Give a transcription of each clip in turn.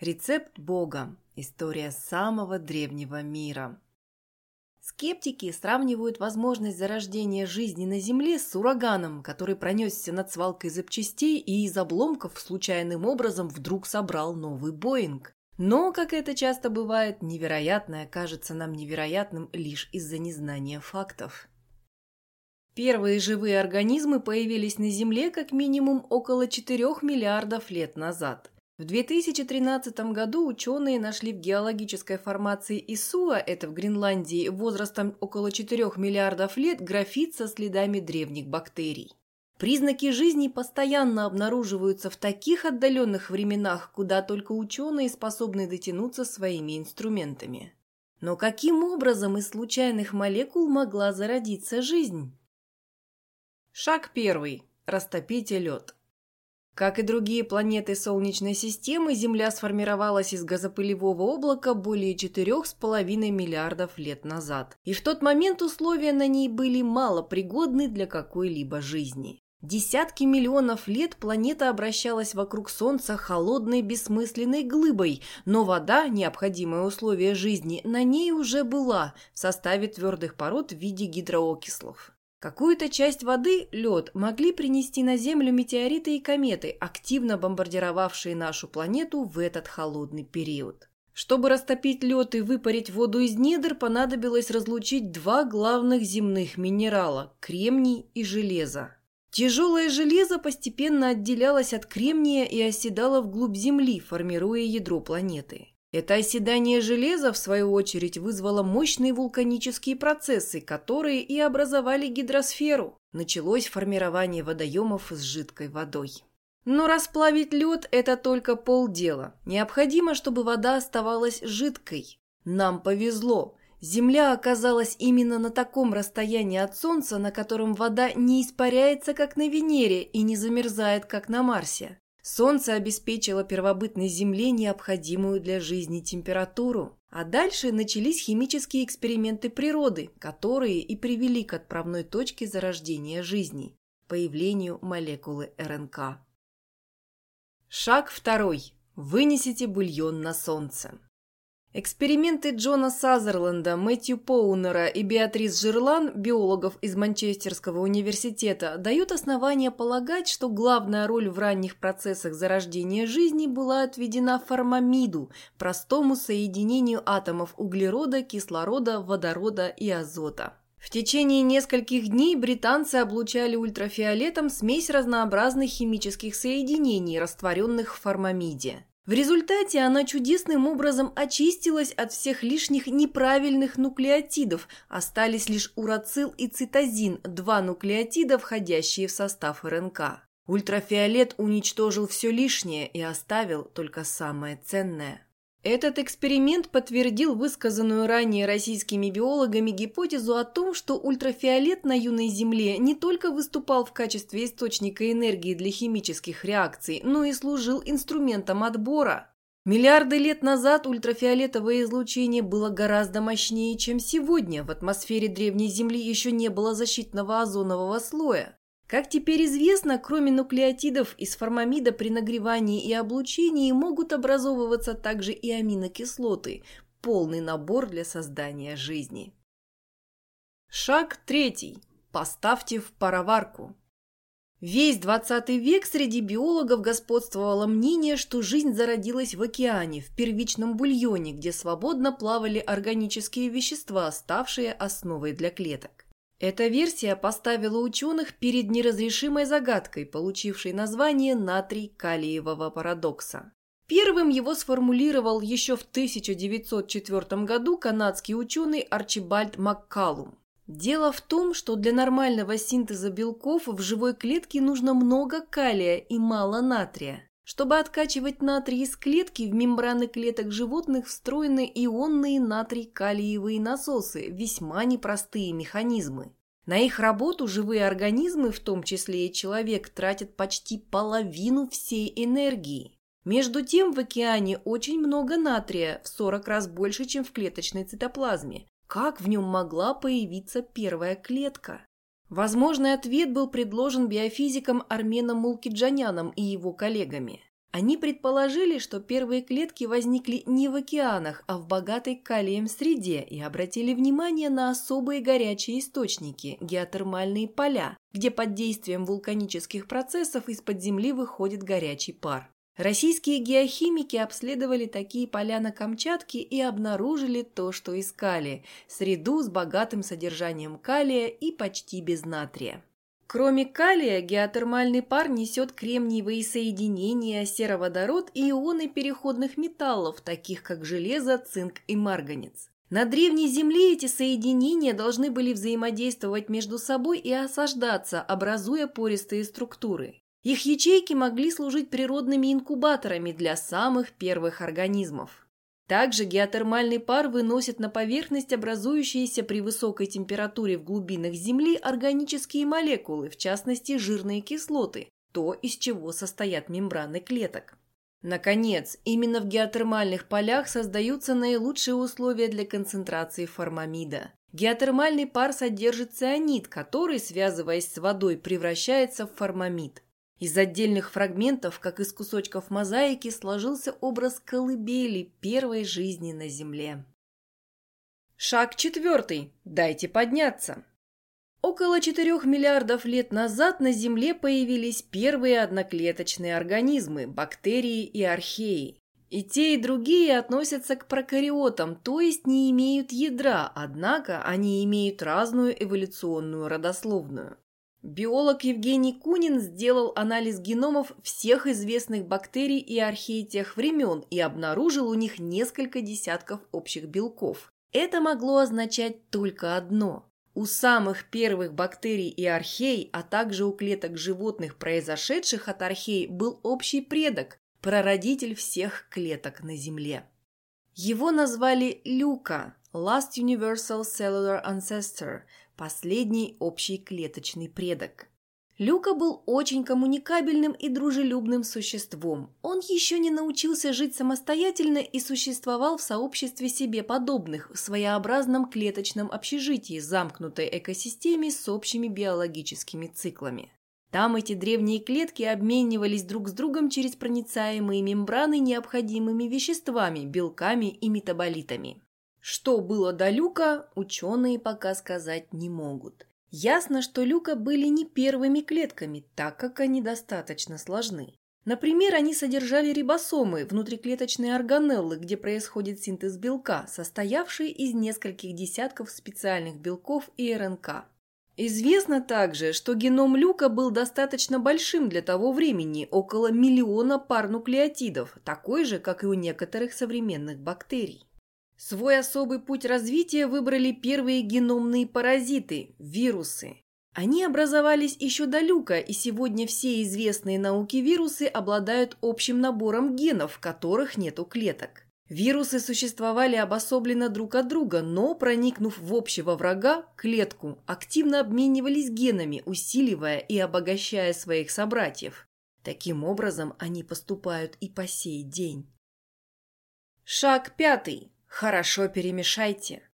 Рецепт Бога. История самого древнего мира. Скептики сравнивают возможность зарождения жизни на Земле с ураганом, который пронесся над свалкой запчастей и из обломков случайным образом вдруг собрал новый Боинг. Но, как это часто бывает, невероятное кажется нам невероятным лишь из-за незнания фактов. Первые живые организмы появились на Земле как минимум около 4 миллиардов лет назад. В 2013 году ученые нашли в геологической формации Исуа, это в Гренландии, возрастом около 4 миллиардов лет, графит со следами древних бактерий. Признаки жизни постоянно обнаруживаются в таких отдаленных временах, куда только ученые способны дотянуться своими инструментами. Но каким образом из случайных молекул могла зародиться жизнь? Шаг первый. Растопите лед. Как и другие планеты Солнечной системы, Земля сформировалась из газопылевого облака более 4,5 миллиардов лет назад. И в тот момент условия на ней были малопригодны для какой-либо жизни. Десятки миллионов лет планета обращалась вокруг Солнца холодной бессмысленной глыбой, но вода, необходимое условие жизни, на ней уже была в составе твердых пород в виде гидроокислов. Какую-то часть воды, лед, могли принести на Землю метеориты и кометы, активно бомбардировавшие нашу планету в этот холодный период. Чтобы растопить лед и выпарить воду из недр, понадобилось разлучить два главных земных минерала – кремний и железо. Тяжелое железо постепенно отделялось от кремния и оседало вглубь Земли, формируя ядро планеты. Это оседание железа, в свою очередь, вызвало мощные вулканические процессы, которые и образовали гидросферу. Началось формирование водоемов с жидкой водой. Но расплавить лед – это только полдела. Необходимо, чтобы вода оставалась жидкой. Нам повезло. Земля оказалась именно на таком расстоянии от Солнца, на котором вода не испаряется, как на Венере, и не замерзает, как на Марсе. Солнце обеспечило первобытной Земле необходимую для жизни температуру. А дальше начались химические эксперименты природы, которые и привели к отправной точке зарождения жизни – появлению молекулы РНК. Шаг второй. Вынесите бульон на солнце. Эксперименты Джона Сазерленда, Мэтью Поунера и Беатрис Жирлан, биологов из Манчестерского университета, дают основания полагать, что главная роль в ранних процессах зарождения жизни была отведена формамиду, простому соединению атомов углерода, кислорода, водорода и азота. В течение нескольких дней британцы облучали ультрафиолетом смесь разнообразных химических соединений, растворенных в формамиде. В результате она чудесным образом очистилась от всех лишних неправильных нуклеотидов, остались лишь урацил и цитозин, два нуклеотида, входящие в состав РНК. Ультрафиолет уничтожил все лишнее и оставил только самое ценное. Этот эксперимент подтвердил высказанную ранее российскими биологами гипотезу о том, что ультрафиолет на юной Земле не только выступал в качестве источника энергии для химических реакций, но и служил инструментом отбора. Миллиарды лет назад ультрафиолетовое излучение было гораздо мощнее, чем сегодня. В атмосфере древней Земли еще не было защитного озонового слоя. Как теперь известно, кроме нуклеотидов из формамида при нагревании и облучении могут образовываться также и аминокислоты, полный набор для создания жизни. Шаг третий. Поставьте в пароварку. Весь 20 век среди биологов господствовало мнение, что жизнь зародилась в океане, в первичном бульоне, где свободно плавали органические вещества, ставшие основой для клеток. Эта версия поставила ученых перед неразрешимой загадкой, получившей название натрий-калиевого парадокса. Первым его сформулировал еще в 1904 году канадский ученый Арчибальд Маккалум. Дело в том, что для нормального синтеза белков в живой клетке нужно много калия и мало натрия. Чтобы откачивать натрий из клетки, в мембраны клеток животных встроены ионные натрий-калиевые насосы, весьма непростые механизмы. На их работу живые организмы, в том числе и человек, тратят почти половину всей энергии. Между тем в океане очень много натрия, в 40 раз больше, чем в клеточной цитоплазме. Как в нем могла появиться первая клетка? Возможный ответ был предложен биофизиком Арменом Мулкиджаняном и его коллегами. Они предположили, что первые клетки возникли не в океанах, а в богатой калием среде и обратили внимание на особые горячие источники – геотермальные поля, где под действием вулканических процессов из-под земли выходит горячий пар. Российские геохимики обследовали такие поля на Камчатке и обнаружили то, что искали – среду с богатым содержанием калия и почти без натрия. Кроме калия, геотермальный пар несет кремниевые соединения, сероводород и ионы переходных металлов, таких как железо, цинк и марганец. На древней Земле эти соединения должны были взаимодействовать между собой и осаждаться, образуя пористые структуры. Их ячейки могли служить природными инкубаторами для самых первых организмов. Также геотермальный пар выносит на поверхность образующиеся при высокой температуре в глубинах Земли органические молекулы, в частности жирные кислоты, то, из чего состоят мембраны клеток. Наконец, именно в геотермальных полях создаются наилучшие условия для концентрации формамида. Геотермальный пар содержит цианид, который, связываясь с водой, превращается в формамид. Из отдельных фрагментов, как из кусочков мозаики, сложился образ колыбели первой жизни на Земле. Шаг четвертый. Дайте подняться. Около 4 миллиардов лет назад на Земле появились первые одноклеточные организмы – бактерии и археи. И те, и другие относятся к прокариотам, то есть не имеют ядра, однако они имеют разную эволюционную родословную. Биолог Евгений Кунин сделал анализ геномов всех известных бактерий и архей тех времен и обнаружил у них несколько десятков общих белков. Это могло означать только одно. У самых первых бактерий и архей, а также у клеток животных, произошедших от архей, был общий предок, прародитель всех клеток на Земле. Его назвали Люка – Last Universal Cellular Ancestor – последний общий клеточный предок. Люка был очень коммуникабельным и дружелюбным существом. Он еще не научился жить самостоятельно и существовал в сообществе себе подобных, в своеобразном клеточном общежитии, замкнутой экосистеме с общими биологическими циклами. Там эти древние клетки обменивались друг с другом через проницаемые мембраны необходимыми веществами, белками и метаболитами. Что было до Люка, ученые пока сказать не могут. Ясно, что Люка были не первыми клетками, так как они достаточно сложны. Например, они содержали рибосомы, внутриклеточные органеллы, где происходит синтез белка, состоявший из нескольких десятков специальных белков и РНК. Известно также, что геном Люка был достаточно большим для того времени, около миллиона пар нуклеотидов, такой же, как и у некоторых современных бактерий. Свой особый путь развития выбрали первые геномные паразиты – вирусы. Они образовались еще до люка, и сегодня все известные науки вирусы обладают общим набором генов, которых нет у клеток. Вирусы существовали обособленно друг от друга, но, проникнув в общего врага, клетку, активно обменивались генами, усиливая и обогащая своих собратьев. Таким образом, они поступают и по сей день. Шаг пятый. Хорошо перемешайте.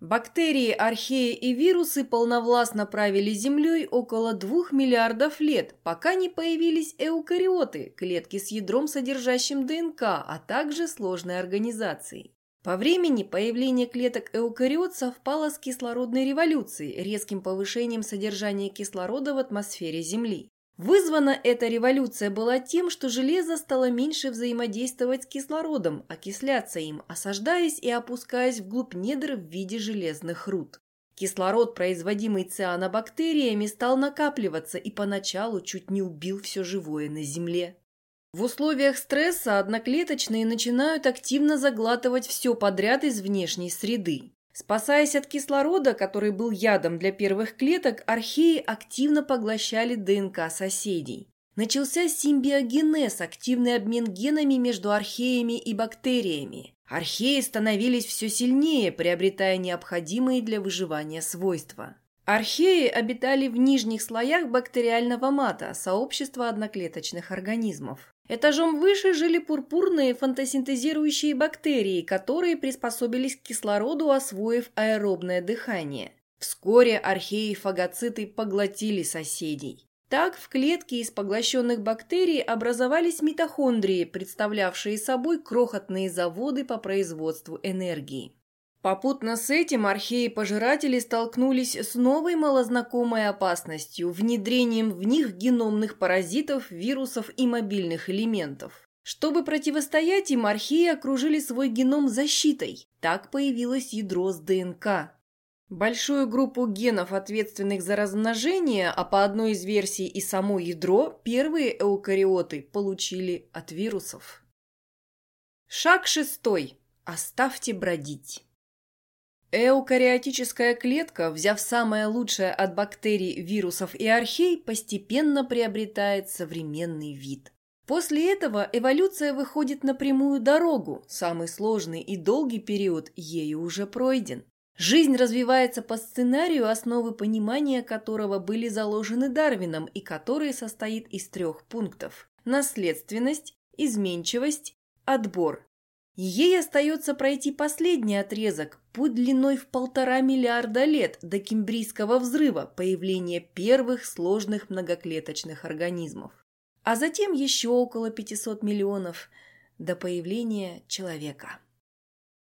Бактерии, археи и вирусы полновластно правили Землей около двух миллиардов лет, пока не появились эукариоты, клетки с ядром, содержащим ДНК, а также сложной организацией. По времени появление клеток эукариот совпало с кислородной революцией, резким повышением содержания кислорода в атмосфере Земли. Вызвана эта революция была тем, что железо стало меньше взаимодействовать с кислородом, окисляться им, осаждаясь и опускаясь вглубь недр в виде железных руд. Кислород, производимый цианобактериями, стал накапливаться и поначалу чуть не убил все живое на Земле. В условиях стресса одноклеточные начинают активно заглатывать все подряд из внешней среды. Спасаясь от кислорода, который был ядом для первых клеток, археи активно поглощали ДНК соседей. Начался симбиогенез, активный обмен генами между археями и бактериями. Археи становились все сильнее, приобретая необходимые для выживания свойства. Археи обитали в нижних слоях бактериального мата, сообщества одноклеточных организмов. Этажом выше жили пурпурные фотосинтезирующие бактерии, которые приспособились к кислороду, освоив аэробное дыхание. Вскоре археи-фагоциты поглотили соседей. Так в клетке из поглощенных бактерий образовались митохондрии, представлявшие собой крохотные заводы по производству энергии. Попутно с этим археи-пожиратели столкнулись с новой малознакомой опасностью – внедрением в них геномных паразитов, вирусов и мобильных элементов. Чтобы противостоять им, археи окружили свой геном защитой. Так появилось ядро с ДНК. Большую группу генов, ответственных за размножение, а по одной из версий и само ядро, первые эукариоты получили от вирусов. Шаг шестой. Оставьте бродить. Эукариотическая клетка, взяв самое лучшее от бактерий, вирусов и архей, постепенно приобретает современный вид. После этого эволюция выходит на прямую дорогу, самый сложный и долгий период ею уже пройден. Жизнь развивается по сценарию, основы понимания которого были заложены Дарвином и который состоит из трех пунктов – наследственность, изменчивость, отбор. Ей остается пройти последний отрезок, путь длиной в полтора миллиарда лет до кембрийского взрыва, появления первых сложных многоклеточных организмов. А затем еще около 500 миллионов до появления человека.